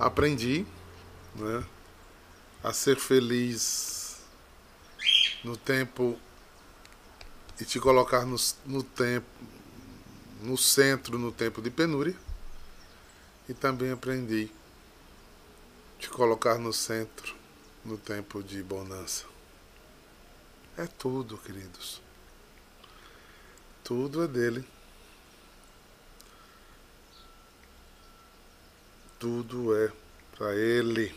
aprendi né, a ser feliz no tempo e te colocar no, no tempo, no centro no tempo de penúria. E também aprendi te colocar no centro no tempo de bonança. É tudo, queridos. Tudo é dele. Tudo é para ele.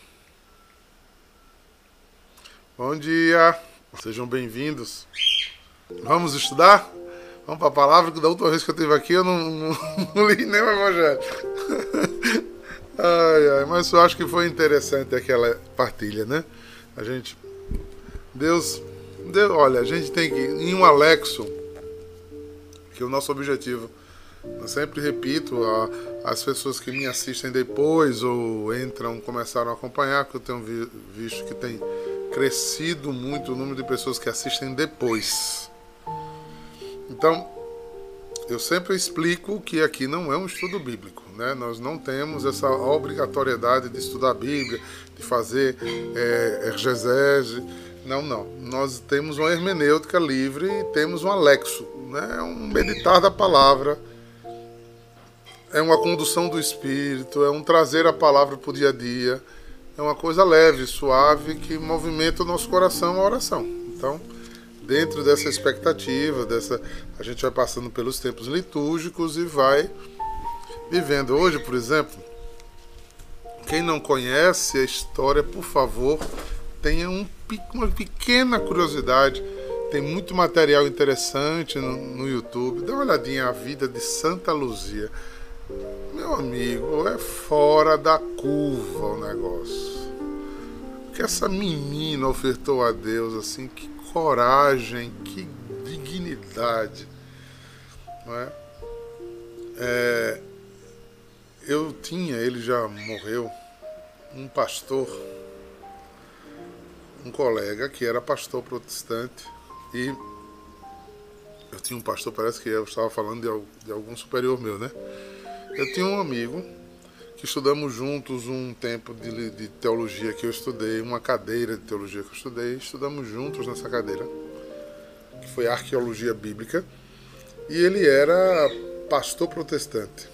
Bom dia, sejam bem-vindos. Vamos estudar? Vamos para a palavra, que da última vez que eu estive aqui eu não, não, não li nem o Evangelho. Ai, ai, mas eu acho que foi interessante aquela partilha, né? A gente. Deus. Deus olha, a gente tem que. Em um Alexo, que o nosso objetivo. Eu sempre repito, as pessoas que me assistem depois ou entram, começaram a acompanhar, que eu tenho vi, visto que tem crescido muito o número de pessoas que assistem depois. Então, eu sempre explico que aqui não é um estudo bíblico, né? Nós não temos essa obrigatoriedade de estudar a Bíblia, de fazer é, exegese. Não, não. Nós temos uma hermenêutica livre e temos um alexo, né? Um meditar da palavra. É uma condução do espírito, é um trazer a palavra para o dia a dia. É uma coisa leve, suave, que movimenta o nosso coração a oração. Então, dentro dessa expectativa, dessa a gente vai passando pelos tempos litúrgicos e vai vivendo. Hoje, por exemplo, quem não conhece a história, por favor, tenha um, uma pequena curiosidade. Tem muito material interessante no, no YouTube. Dá uma olhadinha a vida de Santa Luzia. Meu amigo, é fora da curva o negócio. O que essa menina ofertou a Deus, assim, que coragem, que dignidade. Não é? é? eu tinha, ele já morreu, um pastor, um colega que era pastor protestante e eu tinha um pastor, parece que eu estava falando de, de algum superior meu, né? Eu tinha um amigo que estudamos juntos um tempo de, de, teologia que eu estudei, uma cadeira de teologia que eu estudei, estudamos juntos nessa cadeira, que foi arqueologia bíblica, e ele era pastor protestante.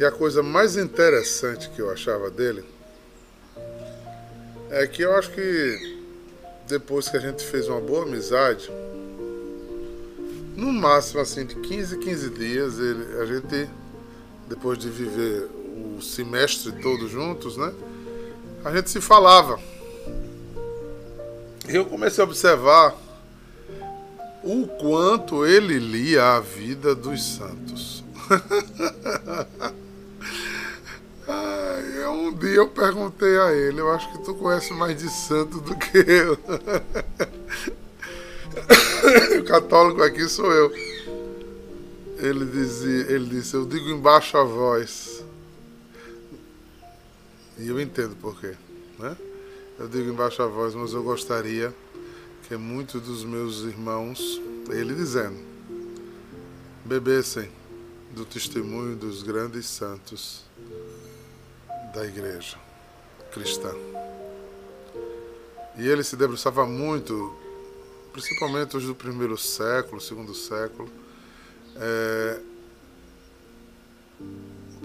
E a coisa mais interessante que eu achava dele é que eu acho que depois que a gente fez uma boa amizade, no máximo assim de 15 15 dias, ele, a gente depois de viver o semestre todo juntos, né? A gente se falava. Eu comecei a observar o quanto ele lia a vida dos santos. Ai, um dia eu perguntei a ele, eu acho que tu conhece mais de santo do que eu. o católico aqui sou eu ele dizia, ele disse, eu digo embaixo a voz. E eu entendo por quê, né? Eu digo embaixo a voz, mas eu gostaria que muitos dos meus irmãos, ele dizendo, bebessem do testemunho dos grandes santos da igreja cristã. E ele se debruçava muito, principalmente os do primeiro século, segundo século, é,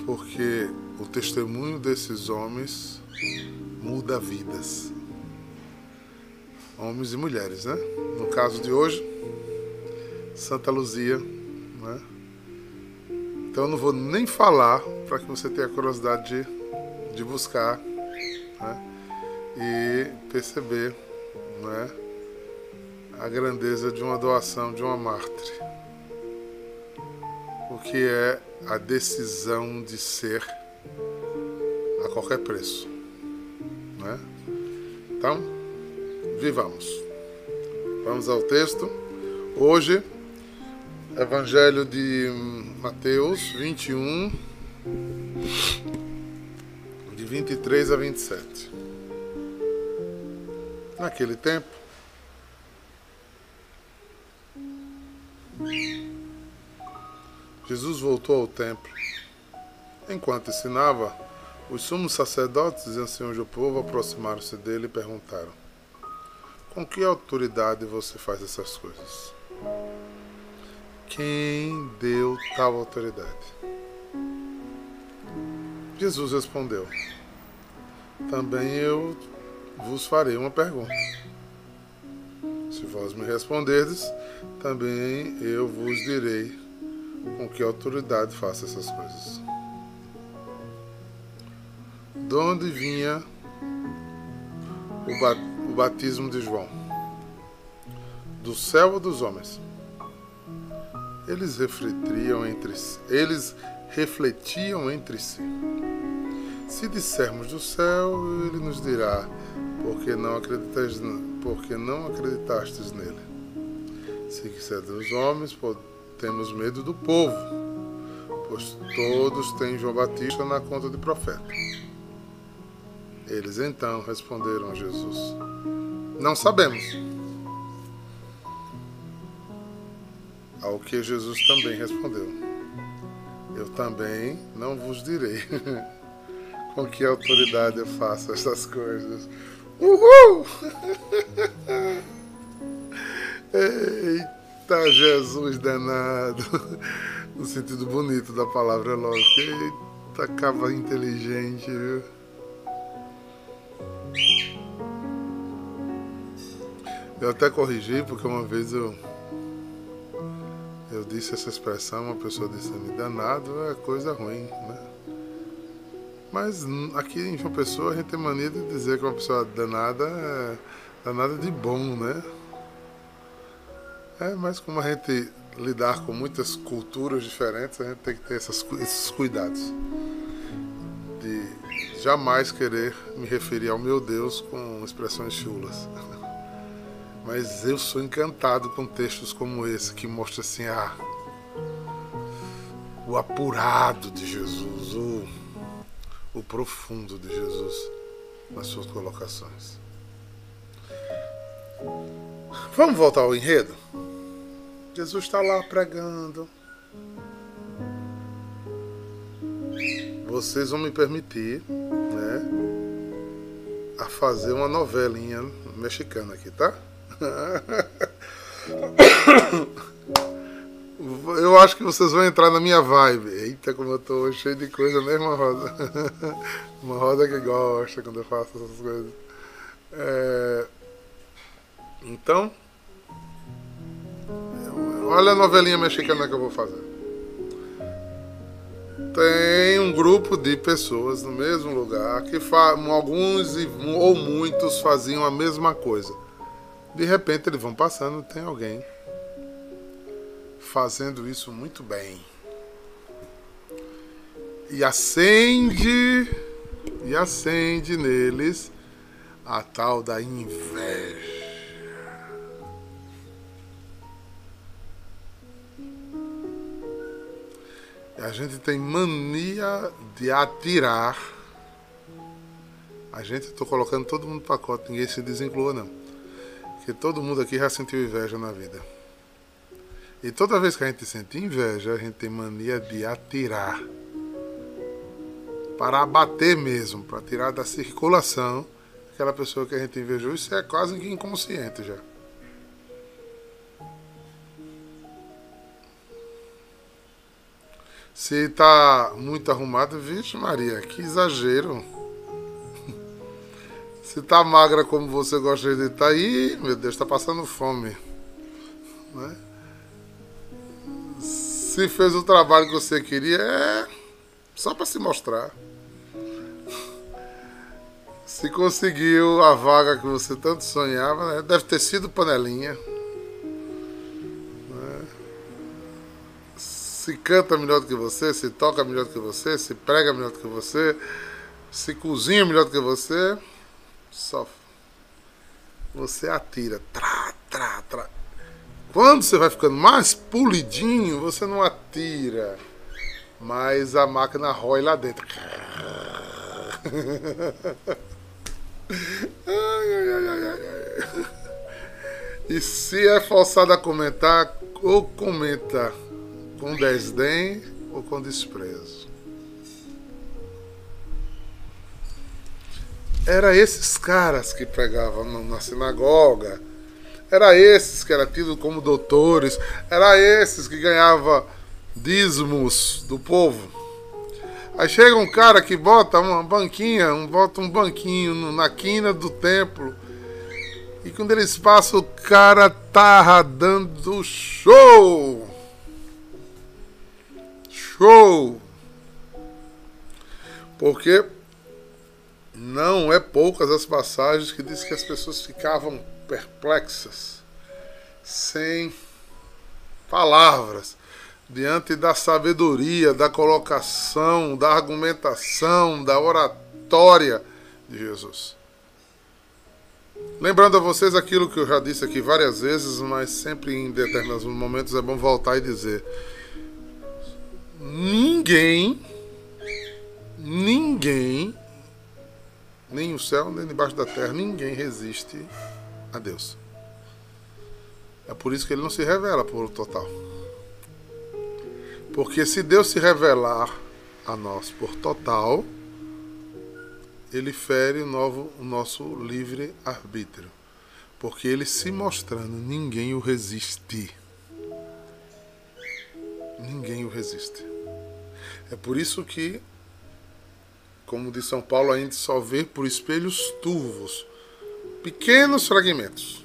porque o testemunho desses homens muda vidas. Homens e mulheres, né? No caso de hoje, Santa Luzia, né? Então eu não vou nem falar para que você tenha curiosidade de, de buscar né? e perceber né? A grandeza de uma doação de uma mártire o que é a decisão de ser a qualquer preço. Né? Então, vivamos. Vamos ao texto. Hoje, Evangelho de Mateus 21, de 23 a 27. Naquele tempo, Jesus voltou ao templo. Enquanto ensinava, Os sumos sacerdotes e anciãos do povo aproximaram-se dele e perguntaram: Com que autoridade você faz essas coisas? Quem deu tal autoridade? Jesus respondeu: Também eu vos farei uma pergunta. Se vós me responderdes, também eu vos direi com que autoridade faço essas coisas. De onde vinha o batismo de João? Do céu ou dos homens? Eles refletiam entre si. Eles refletiam entre si. Se dissermos do céu, ele nos dirá: porque não acreditastes, porque não acreditastes nele. Se quiser dos homens, temos medo do povo, pois todos têm João Batista na conta de profeta. Eles então responderam a Jesus: Não sabemos. Ao que Jesus também respondeu: Eu também não vos direi com que autoridade eu faço essas coisas. Uhul! Eita, Jesus danado! No sentido bonito da palavra, lógico. Eita, cava inteligente, viu? Eu até corrigi, porque uma vez eu eu disse essa expressão, uma pessoa disse me danado é coisa ruim, né? Mas aqui em João Pessoa a gente tem mania de dizer que uma pessoa danada é danada de bom, né? É, mas como a gente lidar com muitas culturas diferentes, a gente tem que ter essas, esses cuidados. De jamais querer me referir ao meu Deus com expressões chulas. Mas eu sou encantado com textos como esse, que mostra assim a, o apurado de Jesus, o, o profundo de Jesus nas suas colocações. Vamos voltar ao enredo? Jesus está lá pregando. Vocês vão me permitir, né, a fazer uma novelinha mexicana aqui, tá? Eu acho que vocês vão entrar na minha vibe. Eita, como eu tô cheio de coisa, né, uma roda? Uma roda que gosta quando eu faço essas coisas. É... Então, olha a novelinha mexicana que eu vou fazer. Tem um grupo de pessoas no mesmo lugar que alguns ou muitos faziam a mesma coisa de repente eles vão passando, tem alguém fazendo isso muito bem. E acende, e acende neles a tal da inveja. A gente tem mania de atirar. A gente, estou colocando todo mundo no pacote, ninguém se desinclua não que todo mundo aqui já sentiu inveja na vida. E toda vez que a gente sente inveja, a gente tem mania de atirar. Para abater mesmo, para tirar da circulação aquela pessoa que a gente invejou. Isso é quase que inconsciente já. Se tá muito arrumado, vixe Maria, que exagero. Se tá magra como você gosta de estar tá aí, meu Deus, tá passando fome. Né? Se fez o trabalho que você queria, é só para se mostrar. Se conseguiu a vaga que você tanto sonhava, né? deve ter sido panelinha. Se canta melhor do que você, se toca melhor do que você, se prega melhor do que você, se cozinha melhor do que você. Só você atira. Quando você vai ficando mais polidinho, você não atira, mas a máquina rói lá dentro. E se é forçado a comentar, ou comenta com desdém ou com desprezo. era esses caras que pregavam na sinagoga, era esses que eram tidos como doutores, era esses que ganhava dízimos do povo. Aí chega um cara que bota uma banquinha, um, bota um banquinho na quina do templo. E quando eles passam, o cara tá dando show. Show. Porque não é poucas as passagens que diz que as pessoas ficavam perplexas, sem palavras, diante da sabedoria, da colocação, da argumentação, da oratória de Jesus. Lembrando a vocês aquilo que eu já disse aqui várias vezes, mas sempre em determinados momentos é bom voltar e dizer: ninguém, ninguém, nem o céu, nem debaixo da terra, ninguém resiste a Deus. É por isso que ele não se revela por total. Porque se Deus se revelar a nós por total, ele fere o, novo, o nosso livre arbítrio. Porque ele se mostrando, ninguém o resiste. Ninguém o resiste. É por isso que, como diz São Paulo, a gente só vê por espelhos turvos pequenos fragmentos.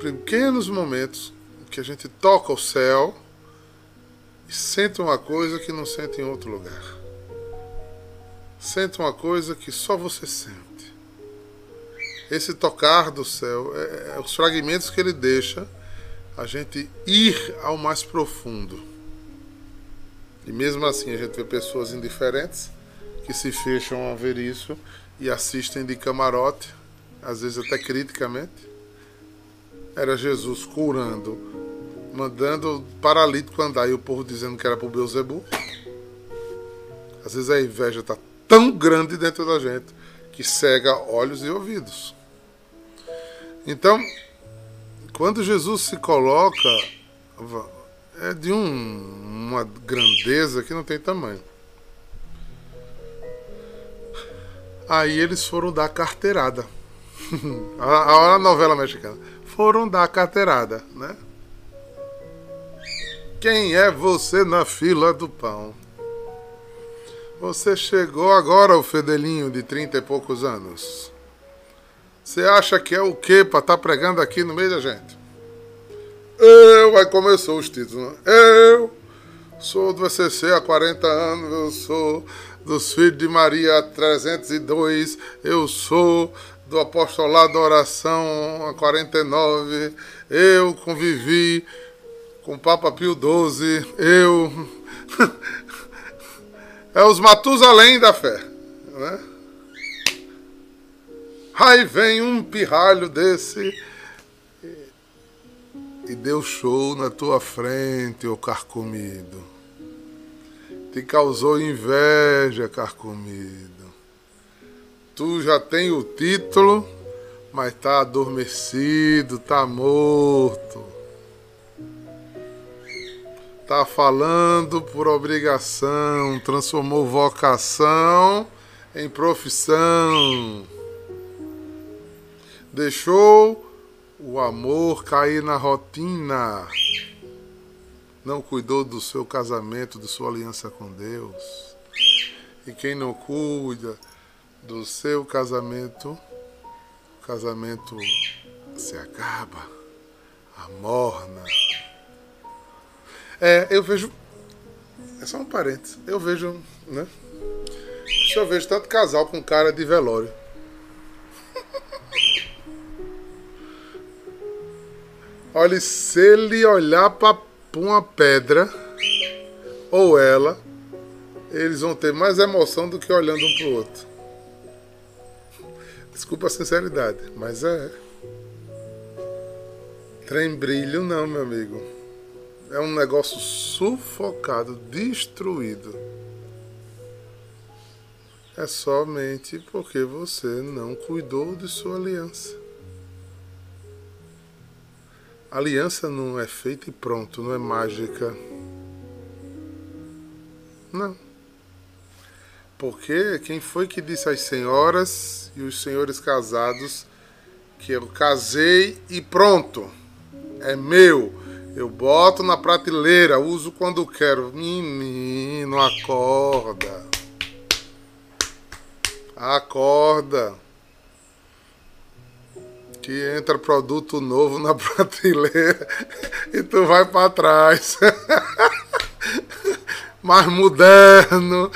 Pequenos momentos que a gente toca o céu e sente uma coisa que não sente em outro lugar. Sente uma coisa que só você sente. Esse tocar do céu é, é os fragmentos que ele deixa a gente ir ao mais profundo. E mesmo assim a gente vê pessoas indiferentes que se fecham a ver isso e assistem de camarote, às vezes até criticamente. Era Jesus curando, mandando o paralítico andar e o povo dizendo que era para o Beuzebu. Às vezes a inveja está tão grande dentro da gente que cega olhos e ouvidos. Então, quando Jesus se coloca, é de um, uma grandeza que não tem tamanho. Aí eles foram dar carteirada. a, a novela mexicana. Foram dar carteirada, né? Quem é você na fila do pão? Você chegou agora, o Fedelinho, de trinta e poucos anos. Você acha que é o quê para estar tá pregando aqui no meio da gente? Eu, aí começou os títulos, né? Eu sou do ECC há 40 anos, eu sou dos filhos de Maria 302, eu sou do apostolado da oração a 49, eu convivi com o Papa Pio XII, eu. é os Matusalém da fé, né? Aí vem um pirralho desse e deu show na tua frente, ô carcomido te causou inveja, carcomido. Tu já tem o título, mas tá adormecido, tá morto. Tá falando por obrigação, transformou vocação em profissão. Deixou o amor cair na rotina não cuidou do seu casamento, da sua aliança com Deus. E quem não cuida do seu casamento, o casamento se acaba, amorna. É, eu vejo. É só um parênteses. Eu vejo, né? Eu vejo tanto casal com cara de velório. Olha, se ele olhar para uma pedra ou ela, eles vão ter mais emoção do que olhando um pro outro. Desculpa a sinceridade, mas é. Trem brilho não, meu amigo. É um negócio sufocado, destruído. É somente porque você não cuidou de sua aliança. Aliança não é feita e pronto, não é mágica. Não. Porque quem foi que disse às senhoras e os senhores casados que eu casei e pronto, é meu, eu boto na prateleira, uso quando quero. Menino, acorda. Acorda. Que entra produto novo na prateleira e tu vai para trás. Mais moderno,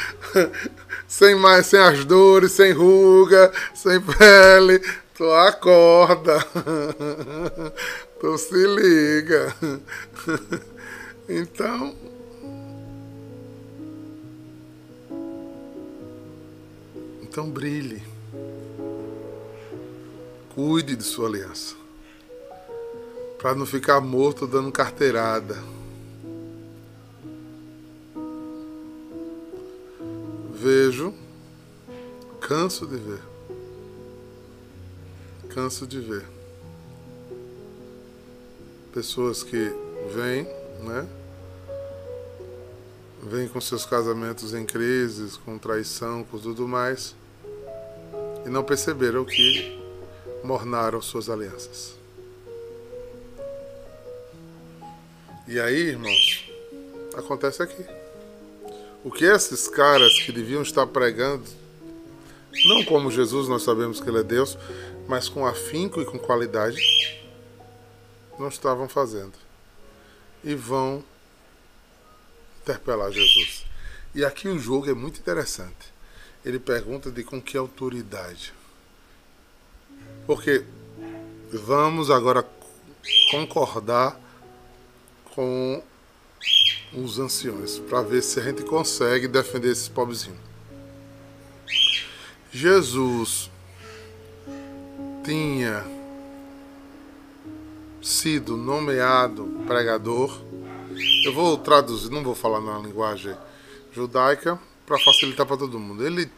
sem mais, sem as dores, sem ruga, sem pele. Tu acorda. Tu se liga. Então, então brilhe. Cuide de sua aliança. Para não ficar morto dando carteirada. Vejo, canso de ver. Canso de ver. Pessoas que vêm, né? Vêm com seus casamentos em crises, com traição, com tudo mais, e não perceberam que mornaram suas alianças. E aí, irmãos, acontece aqui. O que esses caras que deviam estar pregando, não como Jesus, nós sabemos que ele é Deus, mas com afinco e com qualidade, não estavam fazendo. E vão interpelar Jesus. E aqui o jogo é muito interessante. Ele pergunta de com que autoridade. Porque vamos agora concordar com os anciões para ver se a gente consegue defender esses pobrezinhos. Jesus tinha sido nomeado pregador. Eu vou traduzir, não vou falar na linguagem judaica para facilitar para todo mundo. Ele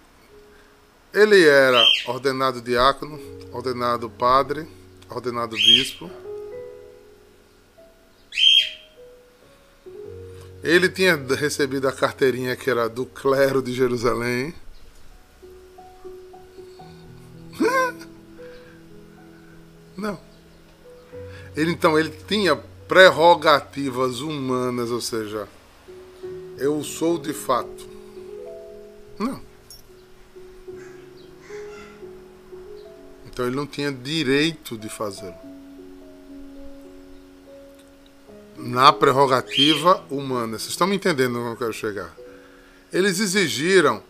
ele era ordenado diácono, ordenado padre, ordenado bispo. Ele tinha recebido a carteirinha que era do clero de Jerusalém. Não. Ele então ele tinha prerrogativas humanas, ou seja, eu sou de fato. Não. Então ele não tinha direito de fazê-lo. Na prerrogativa humana. Vocês estão me entendendo onde eu quero chegar? Eles exigiram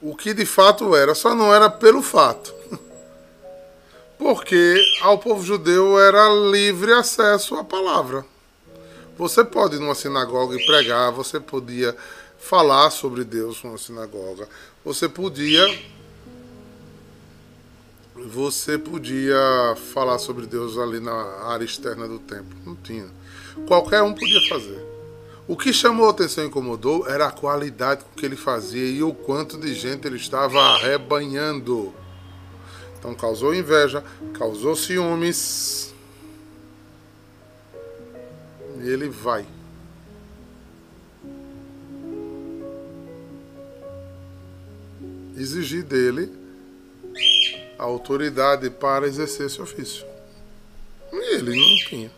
o que de fato era, só não era pelo fato porque ao povo judeu era livre acesso à palavra. Você pode ir numa sinagoga e pregar, você podia falar sobre Deus numa sinagoga, você podia você podia falar sobre Deus ali na área externa do templo, não tinha. Qualquer um podia fazer. O que chamou a atenção e incomodou era a qualidade com que ele fazia e o quanto de gente ele estava arrebanhando. Então causou inveja, causou ciúmes. E ele vai. Exigir dele autoridade para exercer esse ofício. E ele não tinha.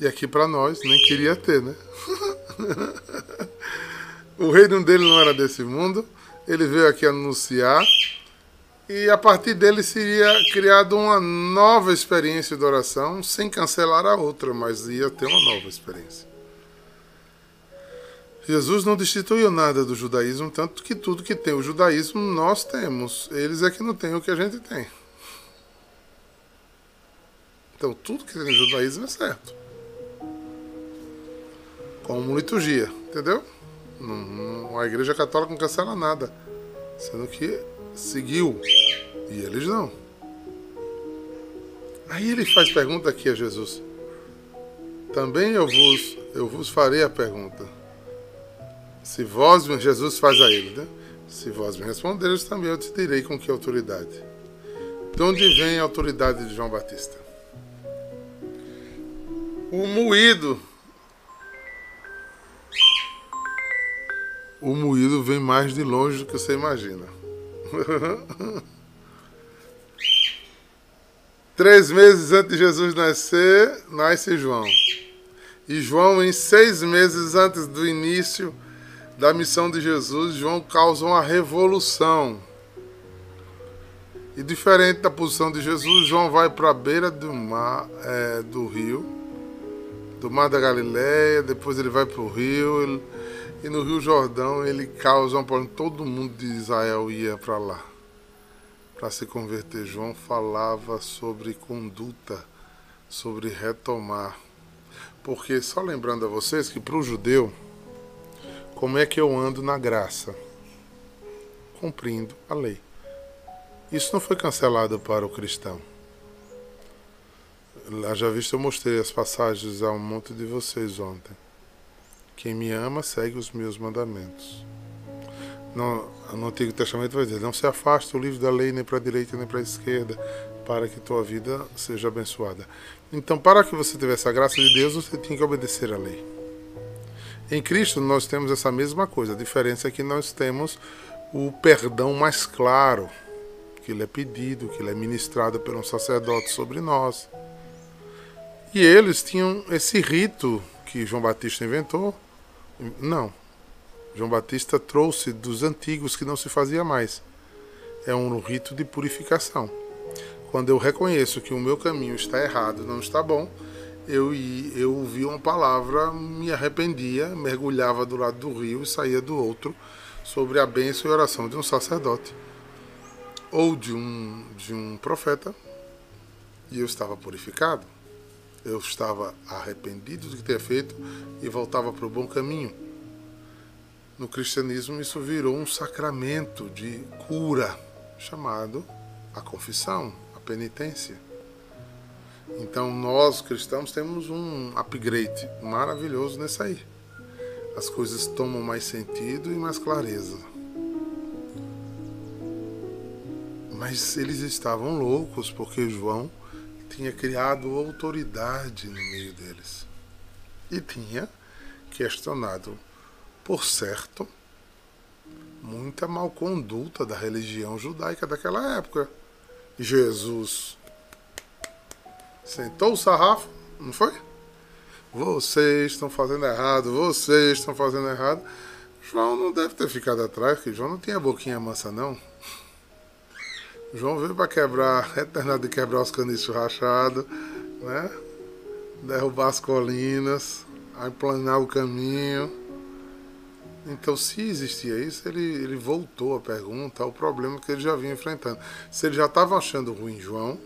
E aqui para nós nem queria ter, né? o reino dele não era desse mundo ele veio aqui anunciar e a partir dele seria criada uma nova experiência de oração, sem cancelar a outra, mas ia ter uma nova experiência. Jesus não destituiu nada do judaísmo, tanto que tudo que tem o judaísmo nós temos. Eles é que não têm o que a gente tem. Então tudo que tem no judaísmo é certo. Como liturgia, entendeu? A Igreja Católica não cancela nada. Sendo que seguiu. E eles não. Aí ele faz pergunta aqui a Jesus. Também eu vos, eu vos farei a pergunta. Se vós, Jesus faz a ele, né? Se vós me responderes, também eu te direi com que autoridade. De onde vem a autoridade de João Batista? O moído o moído vem mais de longe do que você imagina. Três meses antes de Jesus nascer, nasce João. E João, em seis meses antes do início da missão de Jesus, João causa uma revolução. E diferente da posição de Jesus, João vai para a beira do mar, é, do rio, do mar da Galileia, depois ele vai para o rio, ele, e no Rio Jordão ele causa um problema. Todo mundo de Israel ia para lá para se converter. João falava sobre conduta, sobre retomar. Porque, só lembrando a vocês que para o judeu, como é que eu ando na graça? Cumprindo a lei. Isso não foi cancelado para o cristão. Já visto, eu mostrei as passagens a um monte de vocês ontem. Quem me ama segue os meus mandamentos. No, no Antigo Testamento vai dizer: Não se afaste o livro da lei nem para a direita nem para a esquerda, para que tua vida seja abençoada. Então, para que você tivesse a graça de Deus, você tinha que obedecer à lei. Em Cristo, nós temos essa mesma coisa. A diferença é que nós temos o perdão mais claro, que ele é pedido, que ele é ministrado por um sacerdote sobre nós. E eles tinham esse rito que João Batista inventou, não. João Batista trouxe dos antigos que não se fazia mais. É um rito de purificação. Quando eu reconheço que o meu caminho está errado, não está bom, eu, eu ouvi uma palavra, me arrependia, mergulhava do lado do rio e saía do outro sobre a bênção e oração de um sacerdote ou de um, de um profeta e eu estava purificado. Eu estava arrependido do que tinha feito e voltava para o bom caminho. No cristianismo, isso virou um sacramento de cura, chamado a confissão, a penitência. Então, nós cristãos temos um upgrade maravilhoso nesse aí. As coisas tomam mais sentido e mais clareza. Mas eles estavam loucos porque João tinha criado autoridade no meio deles. E tinha questionado, por certo, muita malconduta da religião judaica daquela época. Jesus sentou o sarrafo, não foi? Vocês estão fazendo errado, vocês estão fazendo errado. João não deve ter ficado atrás, porque João não tinha boquinha mansa, não. João veio para quebrar, eternado de quebrar os caniços rachados, né? Derrubar as colinas, aplanar o caminho. Então, se existia isso, ele, ele voltou a pergunta ao problema que ele já vinha enfrentando. Se ele já estava achando ruim João,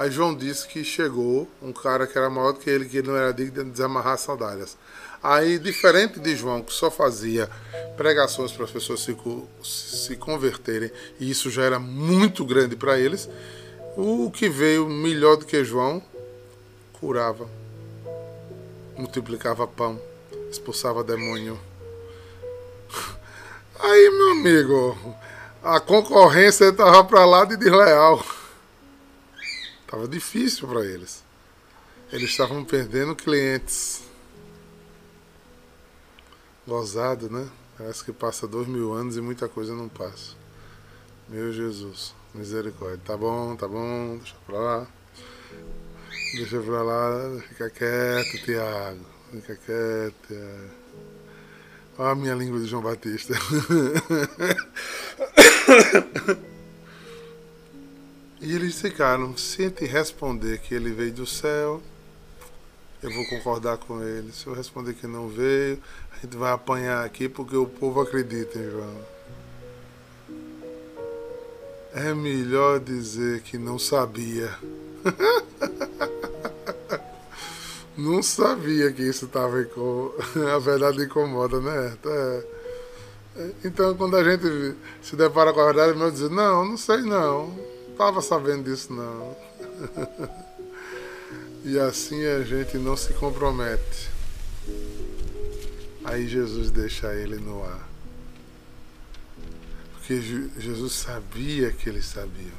aí João disse que chegou um cara que era maior do que ele, que ele não era digno de desamarrar as sandálias. Aí, diferente de João, que só fazia pregações para as pessoas se, se converterem, e isso já era muito grande para eles, o que veio melhor do que João curava, multiplicava pão, expulsava demônio. Aí, meu amigo, a concorrência estava para lá de desleal. Estava difícil para eles. Eles estavam perdendo clientes. Gozado, né? Parece que passa dois mil anos e muita coisa não passa. Meu Jesus, misericórdia. Tá bom, tá bom, deixa pra lá. Deixa pra lá, fica quieto, Tiago. Fica quieto, Tiago. Olha a minha língua de João Batista. e eles ficaram, sente responder que ele veio do céu, eu vou concordar com ele. Se eu responder que não veio, a gente vai apanhar aqui porque o povo acredita em João. É melhor dizer que não sabia. não sabia que isso estava com a verdade incomoda, né? É. Então quando a gente se depara com a verdade, meu dizer, não, não sei não. Estava sabendo disso não. E assim a gente não se compromete. Aí Jesus deixa ele no ar. Porque Jesus sabia que eles sabiam.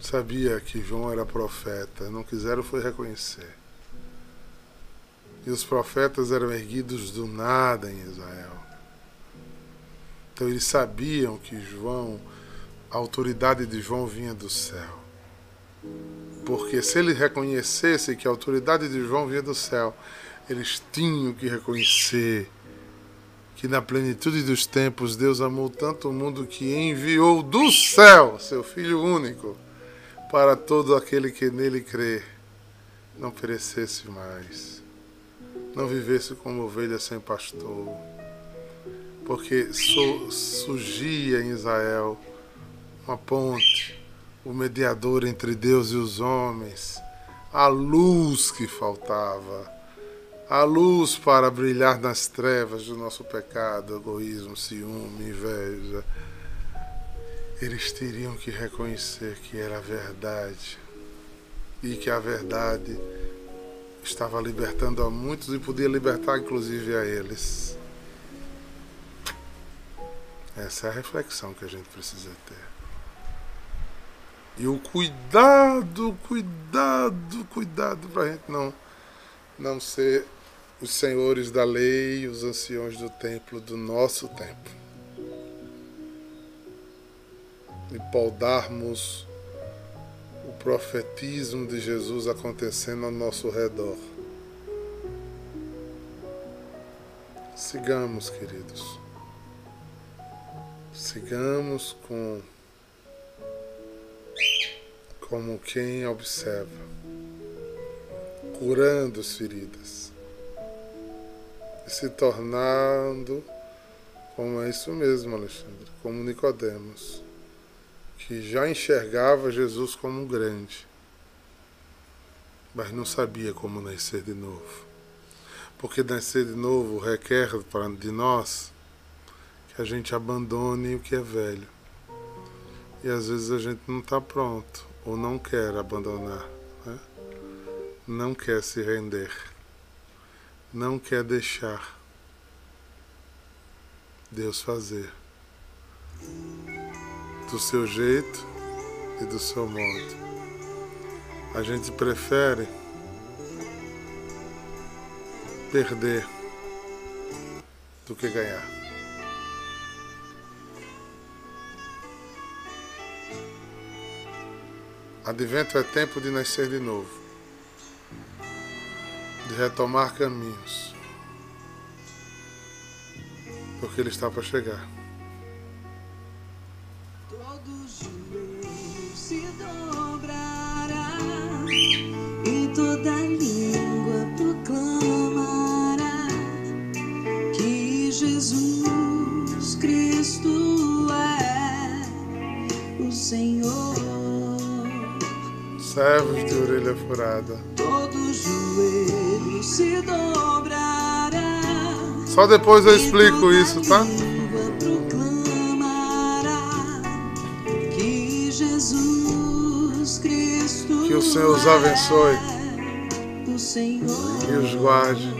Sabia que João era profeta, não quiseram foi reconhecer. E os profetas eram erguidos do nada em Israel. Então eles sabiam que João, a autoridade de João vinha do céu. Porque se eles reconhecessem que a autoridade de João vinha do céu, eles tinham que reconhecer que na plenitude dos tempos Deus amou tanto o mundo que enviou do céu seu Filho único para todo aquele que nele crê não perecesse mais, não vivesse como ovelha sem pastor, porque surgia em Israel uma ponte, o mediador entre Deus e os homens, a luz que faltava a luz para brilhar nas trevas do nosso pecado, egoísmo, ciúme, inveja. Eles teriam que reconhecer que era verdade e que a verdade estava libertando a muitos e podia libertar inclusive a eles. Essa é a reflexão que a gente precisa ter. E o cuidado, cuidado, cuidado para a gente não, não ser os senhores da lei, os anciões do templo do nosso tempo. E paudarmos o profetismo de Jesus acontecendo ao nosso redor. Sigamos, queridos. Sigamos com como quem observa, curando as feridas e se tornando como é isso mesmo, Alexandre, como Nicodemos, que já enxergava Jesus como um grande, mas não sabia como nascer de novo. Porque nascer de novo requer de nós que a gente abandone o que é velho. E às vezes a gente não está pronto, ou não quer abandonar, né? não quer se render não quer deixar Deus fazer do seu jeito e do seu modo. A gente prefere perder do que ganhar. Advento é tempo de nascer de novo de retomar caminhos, porque Ele está para chegar. Todo joelho se dobrará e toda língua proclamará que Jesus Cristo é o Senhor. Servos de orelha furada. Todo joelho se dobrará. Só depois eu explico isso, tá? Que Jesus Cristo que o Senhor os abençoe e os guarde.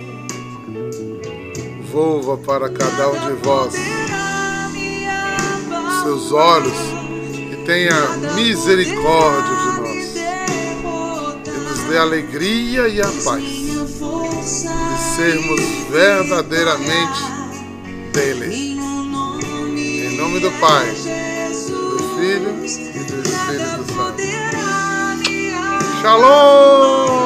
Volva para cada um de vós seus olhos e tenha misericórdia de dê alegria e a paz de sermos verdadeiramente dele. Em nome do Pai, do Filho e do Espírito Santo. Shalom!